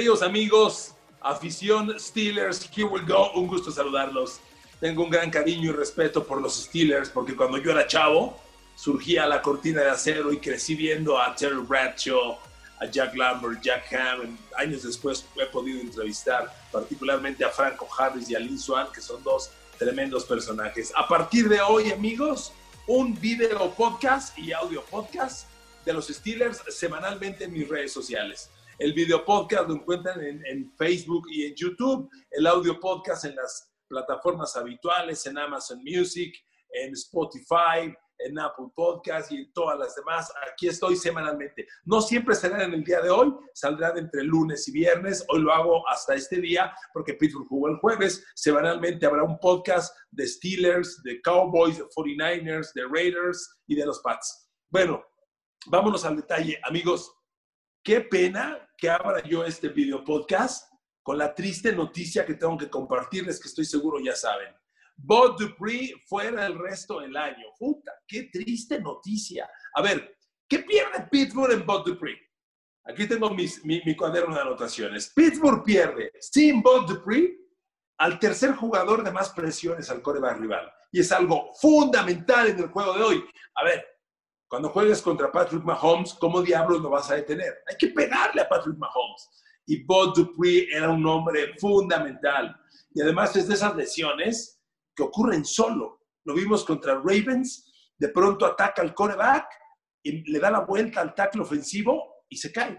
Queridos amigos, afición Steelers, here we go. Un gusto saludarlos. Tengo un gran cariño y respeto por los Steelers porque cuando yo era chavo surgía la cortina de acero y crecí viendo a Terry Bradshaw, a Jack Lambert, Jack Hammond. Años después he podido entrevistar particularmente a Franco Harris y a Lin Swan, que son dos tremendos personajes. A partir de hoy, amigos, un video podcast y audio podcast de los Steelers semanalmente en mis redes sociales. El video podcast lo encuentran en, Facebook y en YouTube, el audio podcast en las plataformas habituales, en Amazon Music, en Spotify, en Apple Podcast y en todas las demás. Aquí estoy semanalmente. No siempre serán en el día de hoy, saldrán entre lunes y viernes. Hoy lo hago hasta este día porque Pittsburgh jugó el jueves. Semanalmente habrá un podcast de Steelers, de Cowboys, de 49ers, de Raiders y de los Pats. Bueno, vámonos al detalle, amigos. Qué pena que abra yo este video podcast con la triste noticia que tengo que compartirles, que estoy seguro ya saben. Bob Dupree fuera el resto del año. Puta, qué triste noticia. A ver, ¿qué pierde Pittsburgh en Bob Dupree? Aquí tengo mi, mi, cuaderno de anotaciones. Pittsburgh pierde sin Bob Dupree al tercer jugador de más presiones al coreback rival. Y es algo fundamental en el juego de hoy. A ver, cuando juegues contra Patrick Mahomes, ¿cómo diablos lo vas a detener? Hay que pegarle a Patrick Mahomes. Y Bob Dupree era un hombre fundamental. Y además es de esas lesiones que ocurren solo. Lo vimos contra Ravens, de pronto ataca al coreback y le da la vuelta al tackle ofensivo y se cae.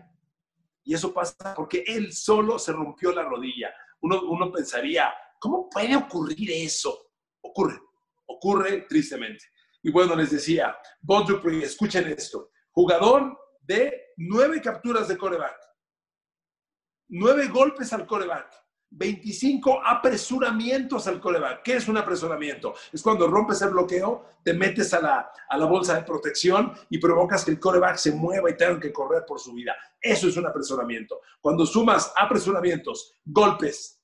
Y eso pasa porque él solo se rompió la rodilla. Uno, uno pensaría, ¿cómo puede ocurrir eso? Ocurre, ocurre tristemente. Y bueno, les decía, Bob Dupree, escuchen esto, jugador de nueve capturas de coreback, nueve golpes al coreback, 25 apresuramientos al coreback. ¿Qué es un apresuramiento? Es cuando rompes el bloqueo, te metes a la, a la bolsa de protección y provocas que el coreback se mueva y tenga que correr por su vida. Eso es un apresuramiento. Cuando sumas apresuramientos, golpes,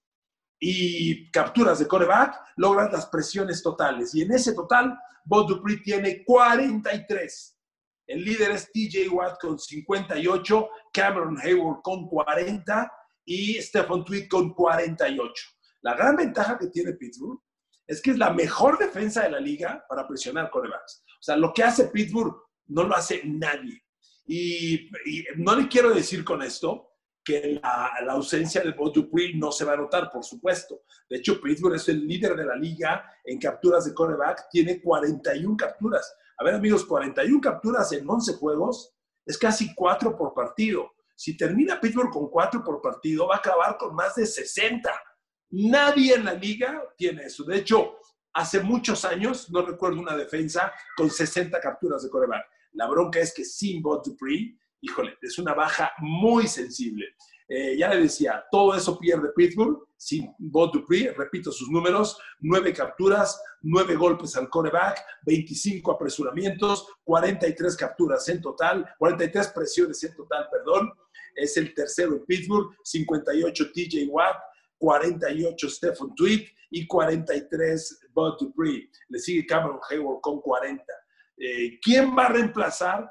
y capturas de coreback, logran las presiones totales. Y en ese total, Bob Dupree tiene 43. El líder es TJ Watt con 58, Cameron Hayward con 40 y Stephen Tweed con 48. La gran ventaja que tiene Pittsburgh es que es la mejor defensa de la liga para presionar corebacks. O sea, lo que hace Pittsburgh no lo hace nadie. Y, y no le quiero decir con esto que la, la, ausencia de Bob Dupree no se va a notar, por supuesto. De hecho, Pittsburgh es el líder de la liga en capturas de cornerback, tiene 41 capturas. A ver, amigos, 41 capturas en 11 juegos es casi 4 por partido. Si termina Pittsburgh con 4 por partido, va a acabar con más de 60. Nadie en la liga tiene eso. De hecho, hace muchos años, no recuerdo una defensa con 60 capturas de coreback. La bronca es que sin Bob Dupree, híjole, es una baja muy sensible. Eh, ya le decía, todo eso pierde Pittsburgh sin Bob Dupree, repito sus números, nueve capturas, nueve golpes al coreback, 25 apresuramientos, 43 capturas en total, 43 presiones en total, perdón, es el tercero en Pittsburgh, 58 TJ Watt, 48 Stephen Tweed y 43 Bob Dupree. Le sigue Cameron Hayward con 40. Eh, ¿Quién va a reemplazar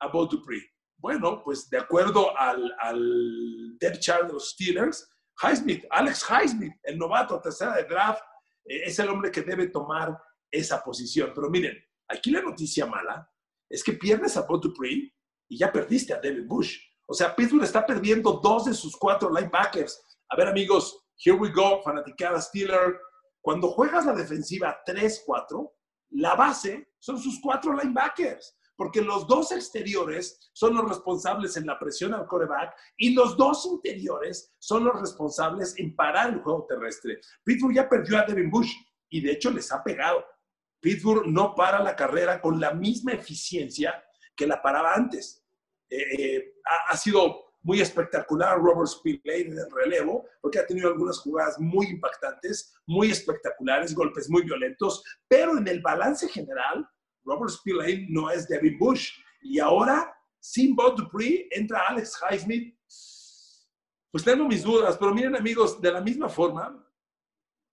a Bob Dupree? Bueno, pues de acuerdo al, al depth chart de los Steelers, Highsmith, Alex Highsmith, el novato tercera de draft, eh, es el hombre que debe tomar esa posición. Pero miren, aquí la noticia mala es que pierdes a Dupree y ya perdiste a David Bush. O sea, Pittsburgh está perdiendo dos de sus cuatro linebackers. A ver, amigos, here we go, fanaticada Steeler. Cuando juegas la defensiva 3-4, la base son sus cuatro linebackers porque los dos exteriores son los responsables en la presión al coreback y los dos interiores son los responsables en parar el juego terrestre. Pittsburgh ya perdió a Devin Bush y de hecho les ha pegado. Pittsburgh no para la carrera con la misma eficiencia que la paraba antes. Eh, eh, ha, ha, sido muy espectacular Robert Spillane en el relevo, porque ha tenido algunas jugadas muy impactantes, muy espectaculares, golpes muy violentos, pero en el balance general, Robert Spillane no es Devin Bush. Y ahora, sin Bob Dupree, entra Alex Highsmith. Pues tengo mis dudas, pero miren amigos, de la misma forma,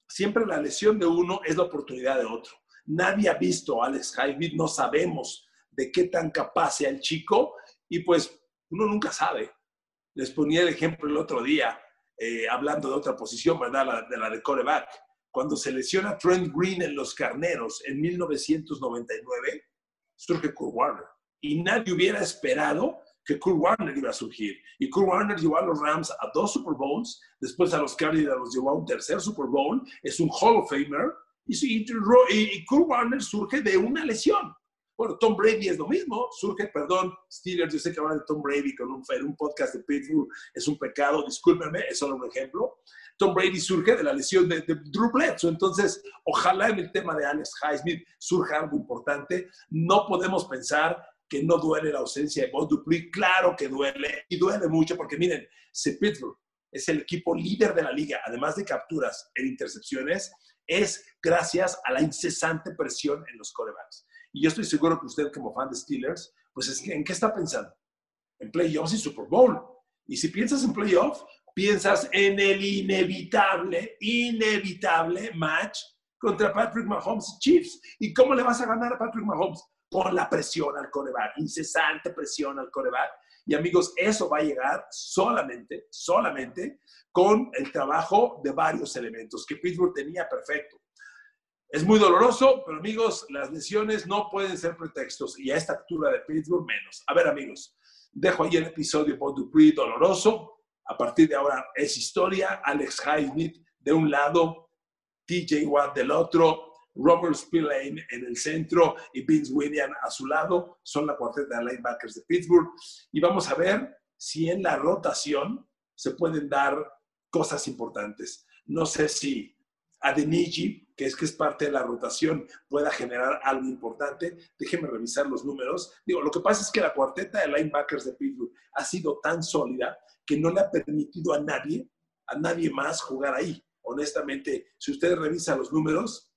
siempre la lesión de uno es la oportunidad de otro. Nadie ha visto a Alex Highsmith, no sabemos de qué tan capaz sea el chico y pues uno nunca sabe. Les ponía el ejemplo el otro día, eh, hablando de otra posición, ¿verdad? de la de coreback. Cuando se lesiona Trent Green en los Carneros en 1999, surge Kurt Warner. Y nadie hubiera esperado que Kurt Warner iba a surgir. Y Kurt Warner llevó a los Rams a dos Super Bowls, después a los Cardinals los llevó a un tercer Super Bowl, es un Hall of Famer, y, y Kurt Warner surge de una lesión. Bueno, Tom Brady es lo mismo, surge, perdón, Steelers, yo sé que hablan de Tom Brady con un, un podcast de Pittsburgh es un pecado, discúlpenme, es solo un ejemplo. Tom Brady surge de la lesión de, Drew Bledsoe, entonces ojalá en el tema de Alex Highsmith surja algo importante. No podemos pensar que no duele la ausencia de Bob Dupree, claro que duele y duele mucho porque miren, si Pittsburgh es el equipo líder de la liga, además de capturas en intercepciones, es gracias a la incesante presión en los corebacks. Y yo estoy seguro que usted como fan de Steelers, pues es que, ¿en qué está pensando? En playoffs y Super Bowl. Y si piensas en playoffs, piensas en el inevitable, inevitable match contra Patrick Mahomes Chiefs. ¿Y cómo le vas a ganar a Patrick Mahomes? Con la presión al coreback, incesante presión al coreback. Y amigos, eso va a llegar solamente, solamente con el trabajo de varios elementos que Pittsburgh tenía perfecto. Es muy doloroso, pero amigos, las lesiones no pueden ser pretextos y a esta altura de Pittsburgh menos. A ver, amigos, dejo ahí el episodio por Dupree doloroso. A partir de ahora es historia. Alex Highsmith de un lado, TJ Watt del otro, Robert Spillane en el centro y Vince William a su lado. Son la cuarteta de linebackers de Pittsburgh. Y vamos a ver si en la rotación se pueden dar cosas importantes. No sé si Adeniji, que es que es parte de la rotación, pueda generar algo importante. Déjenme revisar los números. Digo, lo que pasa es que la cuarteta de linebackers de Pittsburgh ha sido tan sólida que no le ha permitido a nadie, a nadie más jugar ahí. Honestamente, si ustedes revisan los números,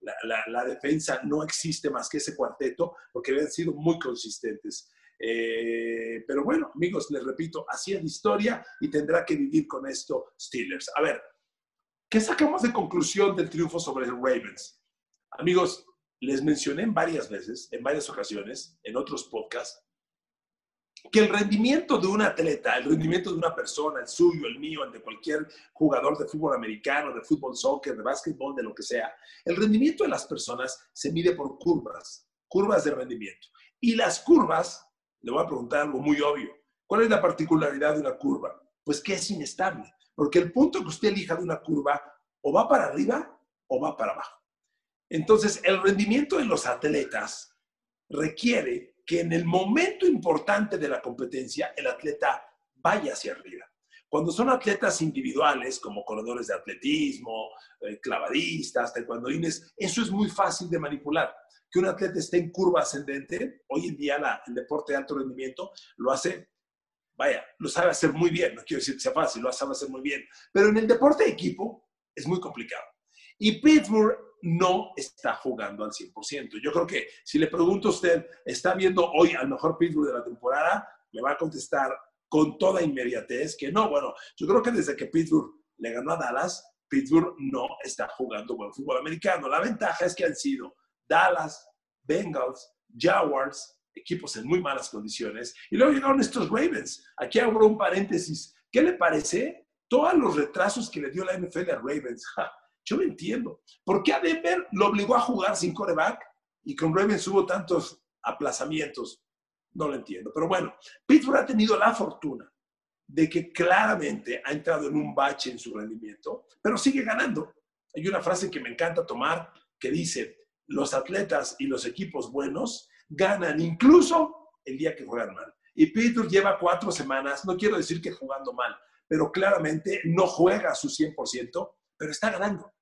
la, defensa no existe más que ese cuarteto porque habían sido muy consistentes. Eh, pero bueno, amigos, les repito, así es la historia y tendrá que vivir con esto Steelers. A ver, ¿Qué sacamos de conclusión del triunfo sobre los Ravens? Amigos, les mencioné en varias veces, en varias ocasiones, en otros podcasts, que el rendimiento de un atleta, el rendimiento de una persona, el suyo, el mío, el de cualquier jugador de fútbol americano, de fútbol soccer, de básquetbol, de lo que sea, el rendimiento de las personas se mide por curvas, curvas de rendimiento. Y las curvas, le voy a preguntar algo muy obvio, ¿cuál es la particularidad de una curva? Pues que es inestable. Porque el punto que usted elija de una curva o va para arriba o va para abajo. Entonces, el rendimiento de los atletas requiere que en el momento importante de la competencia el atleta vaya hacia arriba. Cuando son atletas individuales, como corredores de atletismo, eh, clavadistas, taekwondoines, eso es muy fácil de manipular. Que un atleta esté en curva ascendente, hoy en día el deporte de alto rendimiento lo hace vaya, lo sabe hacer muy bien, no quiero decir que sea fácil, lo sabe hacer muy bien, pero en el deporte de equipo es muy complicado. Y Pittsburgh no está jugando al 100%. Yo creo que si le pregunto a usted, ¿está viendo hoy al mejor Pittsburgh de la temporada? Me va a contestar con toda inmediatez que no. Bueno, yo creo que desde que Pittsburgh le ganó a Dallas, Pittsburgh no está jugando buen fútbol americano. La ventaja es que han sido Dallas, Bengals, Jaguars, equipos en muy malas condiciones. Y luego llegaron estos Ravens. Aquí abro un paréntesis. ¿Qué le parece todos los retrasos que le dio la NFL a Ravens? yo no entiendo. ¿Por qué a Denver lo obligó a jugar sin coreback y con Ravens hubo tantos aplazamientos? No lo entiendo. Pero bueno, Pittsburgh ha tenido la fortuna de que claramente ha entrado en un bache en su rendimiento, pero sigue ganando. Hay una frase que me encanta tomar que dice, los atletas y los equipos buenos ganan incluso el día que juegan mal. Y Peter lleva cuatro semanas, no quiero decir que jugando mal, pero claramente no juega a su 100%, pero está ganando.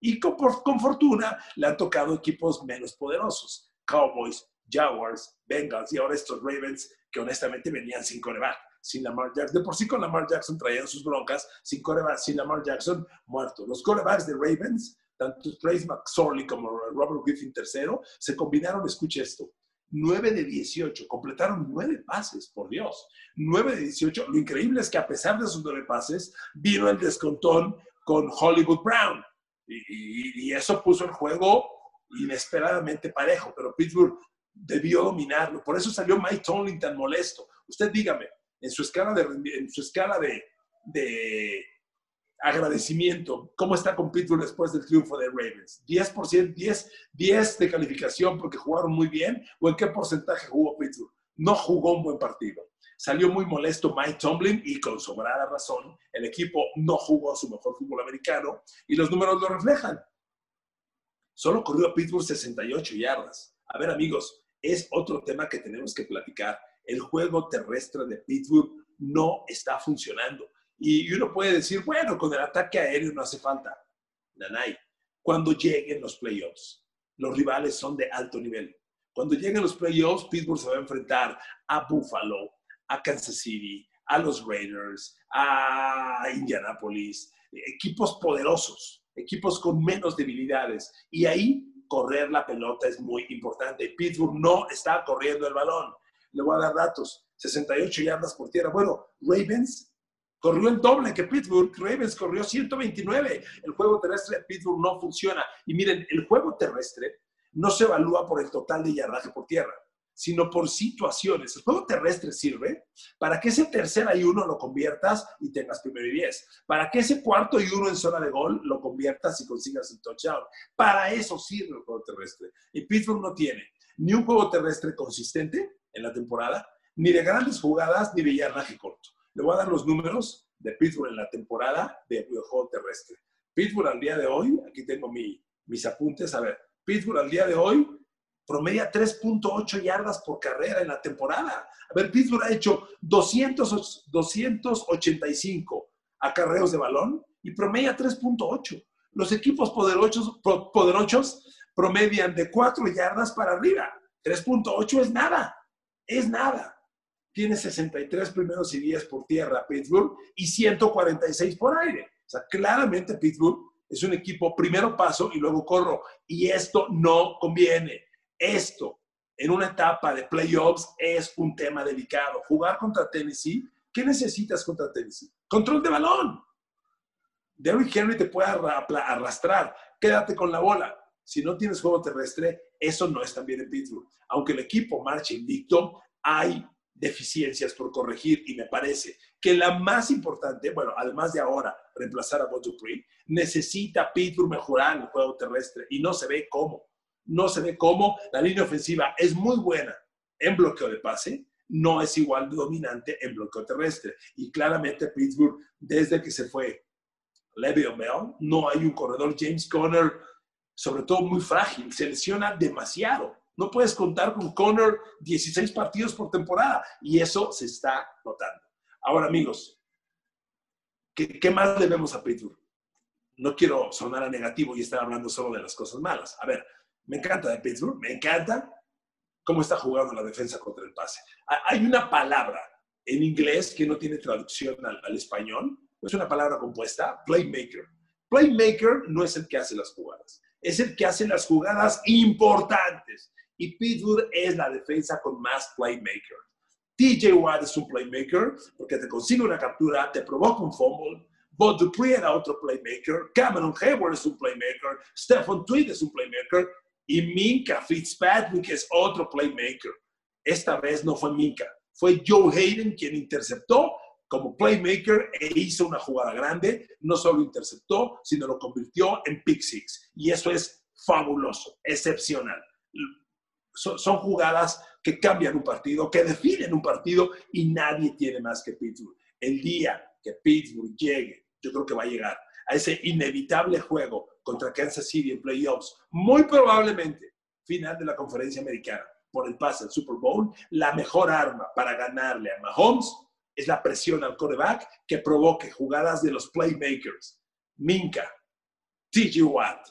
Y con, con fortuna le han tocado equipos menos poderosos, Cowboys, Jaguars, Bengals y ahora estos Ravens que honestamente venían sin coreback, sin Lamar Jackson. De por sí con Lamar Jackson traían sus broncas, sin coreback, sin Lamar Jackson muerto. Los corebacks de Ravens, tanto Trace McSorley como Robert Griffin III, se combinaron, escuche esto, 9 de 18, completaron 9 pases, por Dios. 9 de 18. Lo increíble es que a pesar de sus 9 pases, vino el descontón con Hollywood Brown. Y, eso puso el juego inesperadamente parejo, pero Pittsburgh debió dominarlo. Por eso salió Mike Tomlin tan molesto. Usted dígame, en su escala de, en su escala de, de agradecimiento, ¿cómo está con Pittsburgh después del triunfo de Ravens? ¿10%, 10, 10 de calificación porque jugaron muy bien? ¿O en qué porcentaje jugó Pittsburgh? No jugó un buen partido. Salió muy molesto Mike Tomlin y con sobrada razón, el equipo no jugó su mejor fútbol americano y los números lo reflejan. Solo corrió Pittsburgh 68 yardas. A ver amigos, es otro tema que tenemos que platicar. El juego terrestre de Pittsburgh no está funcionando. Y uno puede decir, bueno, con el ataque aéreo no hace falta. Nanay, cuando lleguen los playoffs, los rivales son de alto nivel. Cuando lleguen los playoffs, Pittsburgh se va a enfrentar a Buffalo, a Kansas City, a los Raiders, a Indianapolis, equipos poderosos, equipos con menos debilidades. Y ahí correr la pelota es muy importante. Pittsburgh no está corriendo el balón. Le voy a dar datos. 68 yardas por tierra. Bueno, Ravens corrió el doble que Pittsburgh. Ravens corrió 129. El juego terrestre de Pittsburgh no funciona. Y miren, el juego terrestre no se evalúa por el total de yardaje por tierra sino por situaciones. El juego terrestre sirve para que ese tercera y uno lo conviertas y tengas primero y diez. Para que ese cuarto y uno en zona de gol lo conviertas y consigas el touchdown. Para eso sirve el juego terrestre. Y Pittsburgh no tiene ni un juego terrestre consistente en la temporada, ni de grandes jugadas, ni de yardaje corto. Le voy a dar los números de Pittsburgh en la temporada de juego terrestre. Pittsburgh al día de hoy, aquí tengo mis apuntes, a ver, Pittsburgh al día de hoy promedia 3.8 yardas por carrera en la temporada. A ver, Pittsburgh ha hecho 200, 285 acarreos de balón y promedia 3.8. Los equipos poderosos, poderosos promedian de 4 yardas para arriba. 3.8 es nada, es nada. Tiene 63 primeros y 10 por tierra Pittsburgh y 146 por aire. O sea, claramente Pittsburgh es un equipo primero paso y luego corro. Y esto no conviene. Esto en una etapa de playoffs es un tema delicado. Jugar contra Tennessee, ¿qué necesitas contra Tennessee? Control de balón. Derrick Henry te puede arrastrar. Quédate con la bola. Si no tienes juego terrestre, eso no es tan bien en Pittsburgh. Aunque el equipo marche invicto, hay deficiencias por corregir y me parece que la más importante, bueno, además de ahora reemplazar a Bob necesita Pittsburgh mejorar el juego terrestre y no se ve cómo no se ve cómo la línea ofensiva es muy buena en bloqueo de pase, no es igual de dominante en bloqueo terrestre. Y claramente Pittsburgh, desde que se fue Le'Veon Bell, no hay un corredor. James Conner, sobre todo muy frágil, se lesiona demasiado. No puedes contar con Conner 16 partidos por temporada y eso se está notando. Ahora, amigos, ¿qué, qué más debemos a Pittsburgh? No quiero sonar a negativo y estar hablando solo de las cosas malas. A ver, me encanta de Pittsburgh, me encanta cómo está jugando la defensa contra el pase. Hay una palabra en inglés que no tiene traducción al, español, es una palabra compuesta, playmaker. Playmaker no es el que hace las jugadas, es el que hace las jugadas importantes. Y Pittsburgh es la defensa con más playmaker. TJ Watt es un playmaker porque te consigue una captura, te provoca un fumble. Bob Dupree era otro playmaker. Cameron Hayward es un playmaker. Stephen Tweed es un playmaker. Y Minka Fitzpatrick es otro playmaker. Esta vez no fue Minka, fue Joe Hayden quien interceptó como playmaker e hizo una jugada grande. No solo interceptó, sino lo convirtió en pick six. Y eso es fabuloso, excepcional. Son, jugadas que cambian un partido, que definen un partido y nadie tiene más que Pittsburgh. El día que Pittsburgh llegue, yo creo que va a llegar a ese inevitable juego contra Kansas City en playoffs, muy probablemente final de la conferencia americana por el pase al Super Bowl, la mejor arma para ganarle a Mahomes es la presión al quarterback que provoque jugadas de los playmakers. Minka, TJ Watt,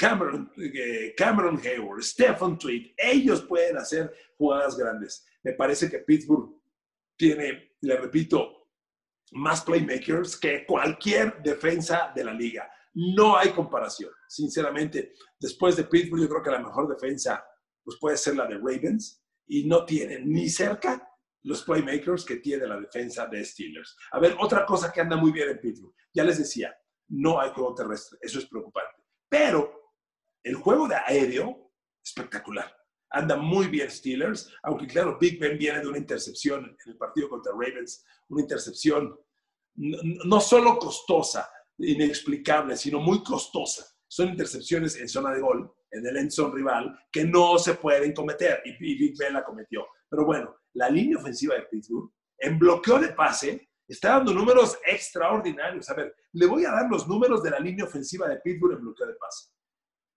Cameron, eh, Cameron Hayward, Stephen Tweed, ellos pueden hacer jugadas grandes. Me parece que Pittsburgh tiene, le repito, más playmakers que cualquier defensa de la liga. No hay comparación, sinceramente. Después de Pittsburgh, yo creo que la mejor defensa pues puede ser la de Ravens y no tiene ni cerca los playmakers que tiene la defensa de Steelers. A ver, otra cosa que anda muy bien en Pittsburgh. Ya les decía, no hay juego terrestre. Eso es preocupante. Pero el juego de aéreo, espectacular. Anda muy bien Steelers, aunque claro, Big Ben viene de una intercepción en el partido contra Ravens, una intercepción no solo costosa, inexplicable, sino muy costosa. Son intercepciones en zona de gol, en el end zone rival, que no se pueden cometer y Big Ben la cometió. Pero bueno, la línea ofensiva de Pittsburgh, en bloqueo de pase, está dando números extraordinarios. A ver, le voy a dar los números de la línea ofensiva de Pittsburgh en bloqueo de pase.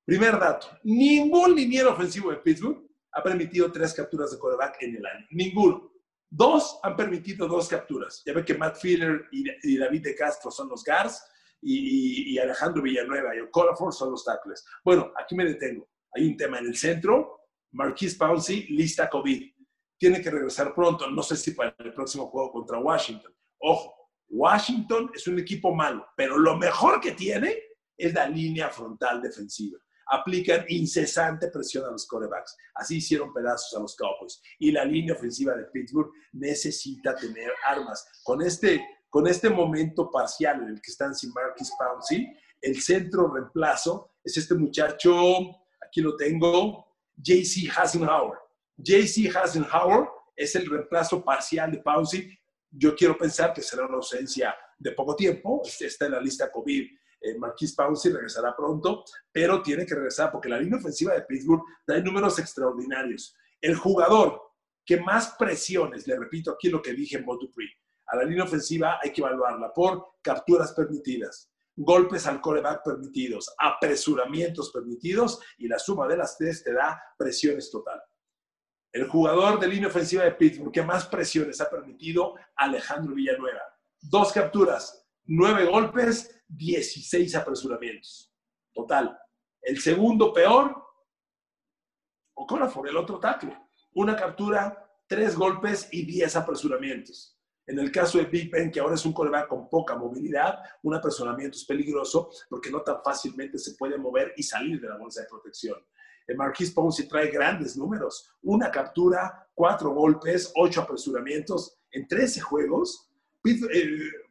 Primer dato, ningún liniero ofensivo de Pittsburgh ha permitido tres capturas de quarterback en el año. Ninguno. Dos han permitido dos capturas. Ya ve que Matt Filler y, David de Castro son los guards y, Alejandro Villanueva y Okorafor son los tackles. Bueno, aquí me detengo. Hay un tema en el centro. Marquise Pouncey, lista COVID. Tiene que regresar pronto. No sé si para el próximo juego contra Washington. Ojo, Washington es un equipo malo, pero lo mejor que tiene es la línea frontal defensiva aplican incesante presión a los corebacks. Así hicieron pedazos a los Cowboys. Y la línea ofensiva de Pittsburgh necesita tener armas. Con este, con este momento parcial en el que están sin Marquis Pouncey, el centro reemplazo es este muchacho, aquí lo tengo, JC Hasenhauer. JC Hasenhauer es el reemplazo parcial de Pouncey. Yo quiero pensar que será una ausencia de poco tiempo. Está en la lista COVID eh, Marquis Pouncey regresará pronto, pero tiene que regresar porque la línea ofensiva de Pittsburgh da números extraordinarios. El jugador que más presiones, le repito aquí lo que dije en Dupree, a la línea ofensiva hay que evaluarla por capturas permitidas, golpes al coreback permitidos, apresuramientos permitidos y la suma de las tres te da presiones total. El jugador de línea ofensiva de Pittsburgh que más presiones ha permitido, Alejandro Villanueva. Dos capturas, nueve golpes, 16 apresuramientos. Total. El segundo peor, Okorafor, el otro tackle. Una captura, tres golpes y 10 apresuramientos. En el caso de Big Ben, que ahora es un coreback con poca movilidad, un apresuramiento es peligroso porque no tan fácilmente se puede mover y salir de la bolsa de protección. El Marquis Ponce trae grandes números. Una captura, cuatro golpes, ocho apresuramientos en 13 juegos.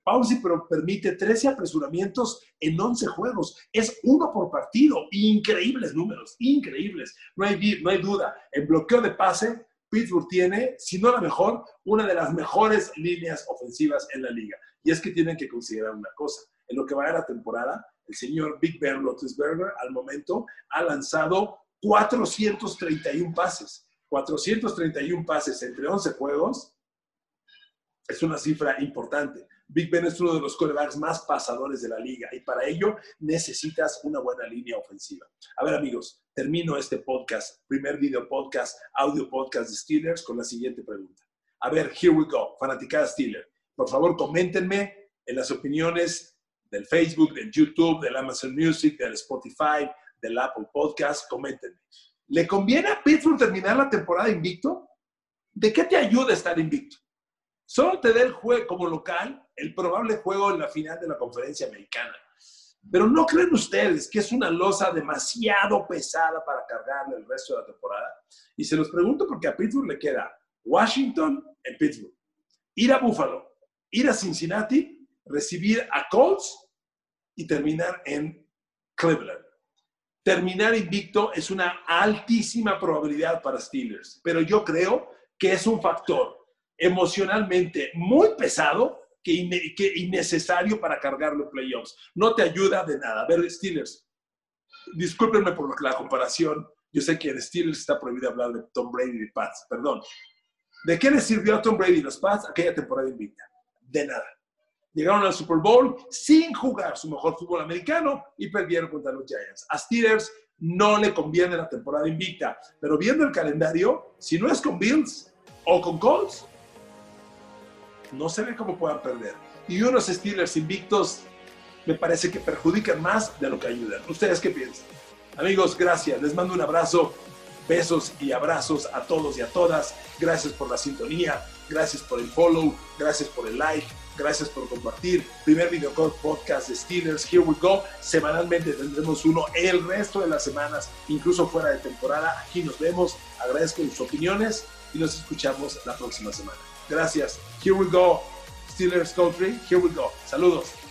Pausi pero permite 13 apresuramientos en 11 juegos. Es uno por partido. Increíbles números, increíbles. No hay, no hay duda. En bloqueo de pase, Pittsburgh tiene, si no la mejor, una de las mejores líneas ofensivas en la liga. Y es que tienen que considerar una cosa. En lo que va a la temporada, el señor Big Ben Roethlisberger al momento ha lanzado 431 pases. 431 pases entre 11 juegos es una cifra importante. Big Ben es uno de los quarterbacks más pasadores de la liga y para ello necesitas una buena línea ofensiva. A ver amigos, termino este podcast, primer video podcast, audio podcast de Steelers con la siguiente pregunta. A ver, here we go, fanaticada Steelers. Por favor, coméntenme en las opiniones del Facebook, del YouTube, del Amazon Music, del Spotify, del Apple Podcast, coméntenme. ¿Le conviene a Pittsburgh terminar la temporada invicto? ¿De qué te ayuda estar invicto? Solo te da el juego como local el probable juego en la final de la conferencia americana. Pero ¿no creen ustedes que es una losa demasiado pesada para cargarle el resto de la temporada? Y se los pregunto porque a Pittsburgh le queda Washington en Pittsburgh, ir a Buffalo, ir a Cincinnati, recibir a Colts y terminar en Cleveland. Terminar invicto es una altísima probabilidad para Steelers, pero yo creo que es un factor emocionalmente muy pesado que, innecesario para cargar los playoffs. No te ayuda de nada. A ver, Steelers, discúlpenme por la comparación. Yo sé que en Steelers está prohibido hablar de Tom Brady y Pats, perdón. ¿De qué les sirvió a Tom Brady y los Pats aquella temporada invicta? De nada. Llegaron al Super Bowl sin jugar su mejor fútbol americano y perdieron contra los Giants. A Steelers no le conviene la temporada invicta, pero viendo el calendario, si no es con Bills o con Colts, no se ve cómo puedan perder. Y unos Steelers invictos me parece que perjudican más de lo que ayudan. ¿Ustedes qué piensan? Amigos, gracias. Les mando un abrazo, besos y abrazos a todos y a todas. Gracias por la sintonía, gracias por el follow, gracias por el like, gracias por compartir. Primer video podcast de Steelers, Here We Go. Semanalmente tendremos uno el resto de las semanas, incluso fuera de temporada. Aquí nos vemos. Agradezco sus opiniones y nos escuchamos la próxima semana. Gracias. Here we go. Steelers Country. Here we go. Saludos.